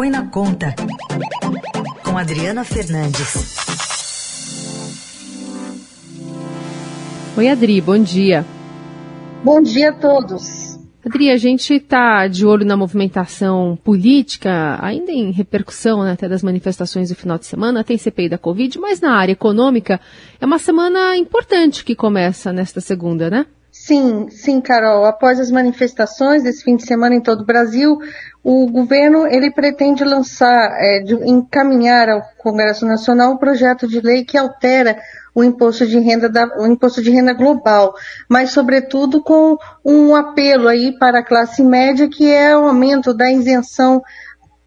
Põe na Conta, com Adriana Fernandes. Oi, Adri, bom dia. Bom dia a todos. Adri, a gente está de olho na movimentação política, ainda em repercussão né, até das manifestações do final de semana, tem CPI da Covid, mas na área econômica é uma semana importante que começa nesta segunda, né? Sim, sim, Carol. Após as manifestações desse fim de semana em todo o Brasil, o governo ele pretende lançar, é, de, encaminhar ao Congresso Nacional um projeto de lei que altera o imposto de renda da, o imposto de renda global, mas sobretudo com um apelo aí para a classe média que é o aumento da isenção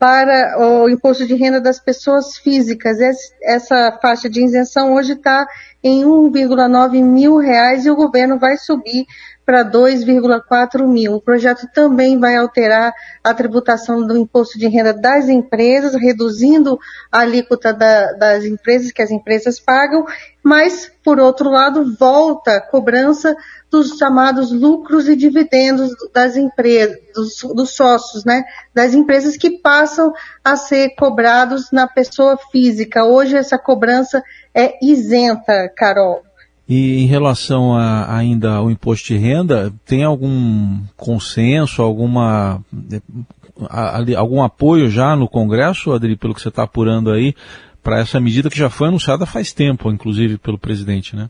para o imposto de renda das pessoas físicas. Essa faixa de isenção hoje está em 1,9 mil reais e o governo vai subir para 2,4 mil. O projeto também vai alterar a tributação do imposto de renda das empresas, reduzindo a alíquota da, das empresas que as empresas pagam, mas, por outro lado, volta a cobrança dos chamados lucros e dividendos das empresas, dos, dos sócios, né? Das empresas que passam a ser cobrados na pessoa física. Hoje essa cobrança é isenta, Carol. E em relação a, ainda ao imposto de renda, tem algum consenso, alguma algum apoio já no Congresso, Adri, pelo que você está apurando aí, para essa medida que já foi anunciada faz tempo, inclusive pelo presidente, né?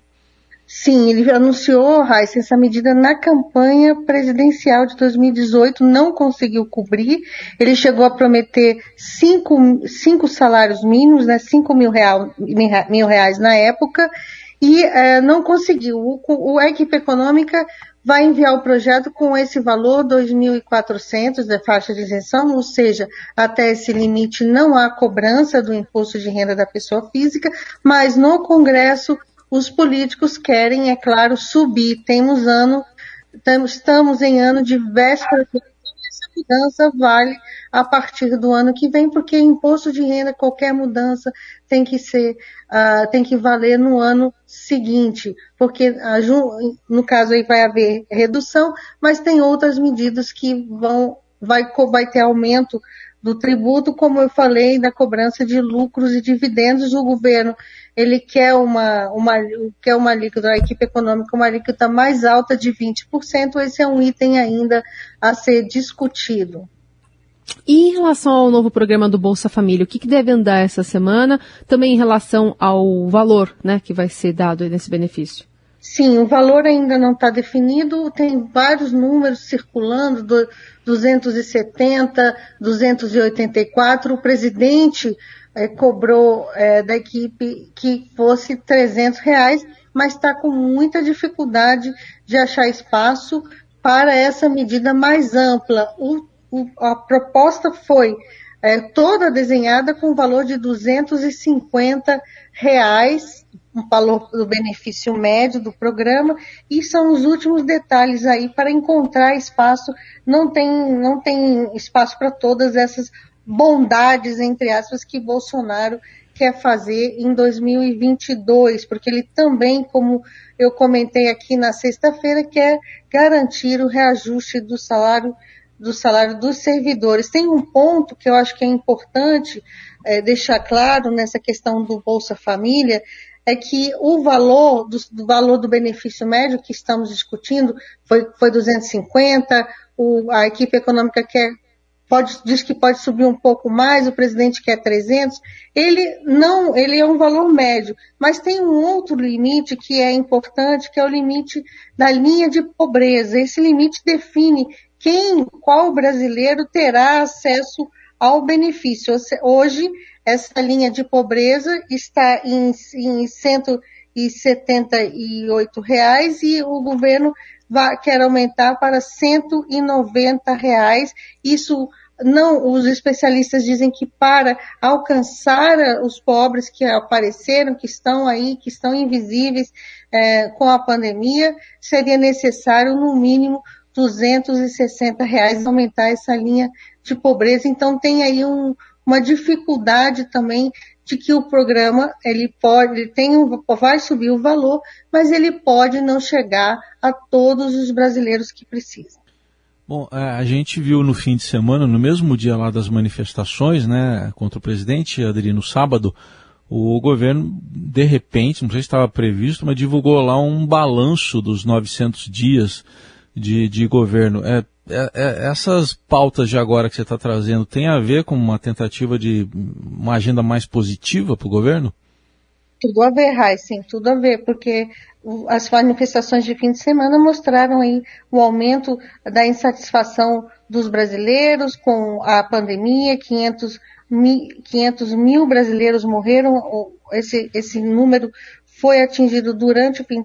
Sim, ele anunciou, Raíssa, essa medida na campanha presidencial de 2018, não conseguiu cobrir. Ele chegou a prometer cinco, cinco salários mínimos, né, cinco mil, real, mil reais na época, e é, não conseguiu. O, o, a equipe econômica vai enviar o projeto com esse valor, 2.400 da faixa de isenção, ou seja, até esse limite não há cobrança do imposto de renda da pessoa física, mas no Congresso os políticos querem, é claro, subir. Temos ano, estamos em ano de véspera de mudança vale a partir do ano que vem, porque imposto de renda, qualquer mudança tem que ser, uh, tem que valer no ano seguinte, porque uh, no caso aí vai haver redução, mas tem outras medidas que vão, vai, vai ter aumento do tributo, como eu falei, da cobrança de lucros e dividendos, o governo ele quer uma, uma, quer uma alíquota, a equipe econômica, uma alíquota mais alta de 20%, esse é um item ainda a ser discutido. E em relação ao novo programa do Bolsa Família, o que, que deve andar essa semana? Também em relação ao valor né, que vai ser dado nesse benefício. Sim, o valor ainda não está definido, tem vários números circulando, do 270, 284. O presidente é, cobrou é, da equipe que fosse 300 reais, mas está com muita dificuldade de achar espaço para essa medida mais ampla. O a proposta foi é, toda desenhada com o valor de 250 reais, valor do benefício médio do programa, e são os últimos detalhes aí para encontrar espaço. Não tem, não tem espaço para todas essas bondades, entre aspas, que Bolsonaro quer fazer em 2022, porque ele também, como eu comentei aqui na sexta-feira, quer garantir o reajuste do salário do salário dos servidores. Tem um ponto que eu acho que é importante é, deixar claro nessa questão do Bolsa Família, é que o valor do, do, valor do benefício médio que estamos discutindo foi, foi 250, o, a equipe econômica quer pode, diz que pode subir um pouco mais, o presidente quer 300, ele não, ele é um valor médio, mas tem um outro limite que é importante, que é o limite da linha de pobreza. Esse limite define quem, qual brasileiro terá acesso ao benefício. Hoje, essa linha de pobreza está em, em 178 reais e o governo vai, quer aumentar para 190 reais. Isso não, os especialistas dizem que para alcançar os pobres que apareceram, que estão aí, que estão invisíveis é, com a pandemia, seria necessário no mínimo 260 reais aumentar essa linha de pobreza. Então tem aí um, uma dificuldade também de que o programa ele pode, ele tem um, vai subir o valor, mas ele pode não chegar a todos os brasileiros que precisam. Bom, é, a gente viu no fim de semana, no mesmo dia lá das manifestações, né, contra o presidente, Adri, no sábado, o governo, de repente, não sei se estava previsto, mas divulgou lá um balanço dos 900 dias de, de governo. É, é, é, essas pautas de agora que você está trazendo tem a ver com uma tentativa de uma agenda mais positiva para o governo? Tudo a ver, Heisen, tudo a ver, porque as manifestações de fim de semana mostraram aí o aumento da insatisfação dos brasileiros com a pandemia, 500 mil, 500 mil brasileiros morreram, esse, esse número foi atingido durante o fim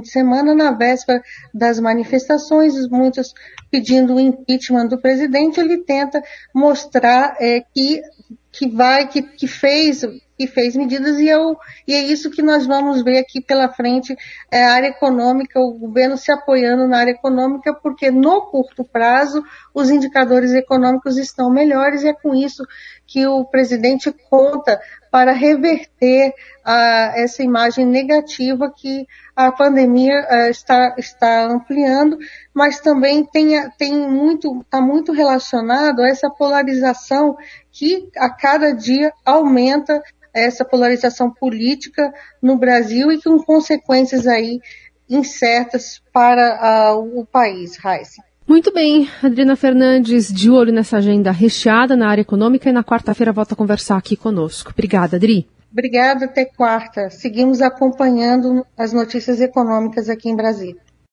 de, semana, na véspera das manifestações, muitos pedindo o impeachment do presidente, ele tenta mostrar é, que, que vai, que, que fez que fez medidas e, eu, e é isso que nós vamos ver aqui pela frente, é a área econômica, o governo se apoiando na área econômica, porque no curto prazo os indicadores econômicos estão melhores e é com isso que o presidente conta para reverter a, essa imagem negativa que a pandemia a, está, está ampliando, mas também tem, tem muito, está muito relacionado a essa polarização que a cada dia aumenta essa polarização política no Brasil e com consequências aí incertas para uh, o país, Raíssa. Muito bem, Adriana Fernandes, de olho nessa agenda recheada na área econômica e na quarta-feira volta a conversar aqui conosco. Obrigada, Adri. Obrigada, até quarta. Seguimos acompanhando as notícias econômicas aqui em Brasília.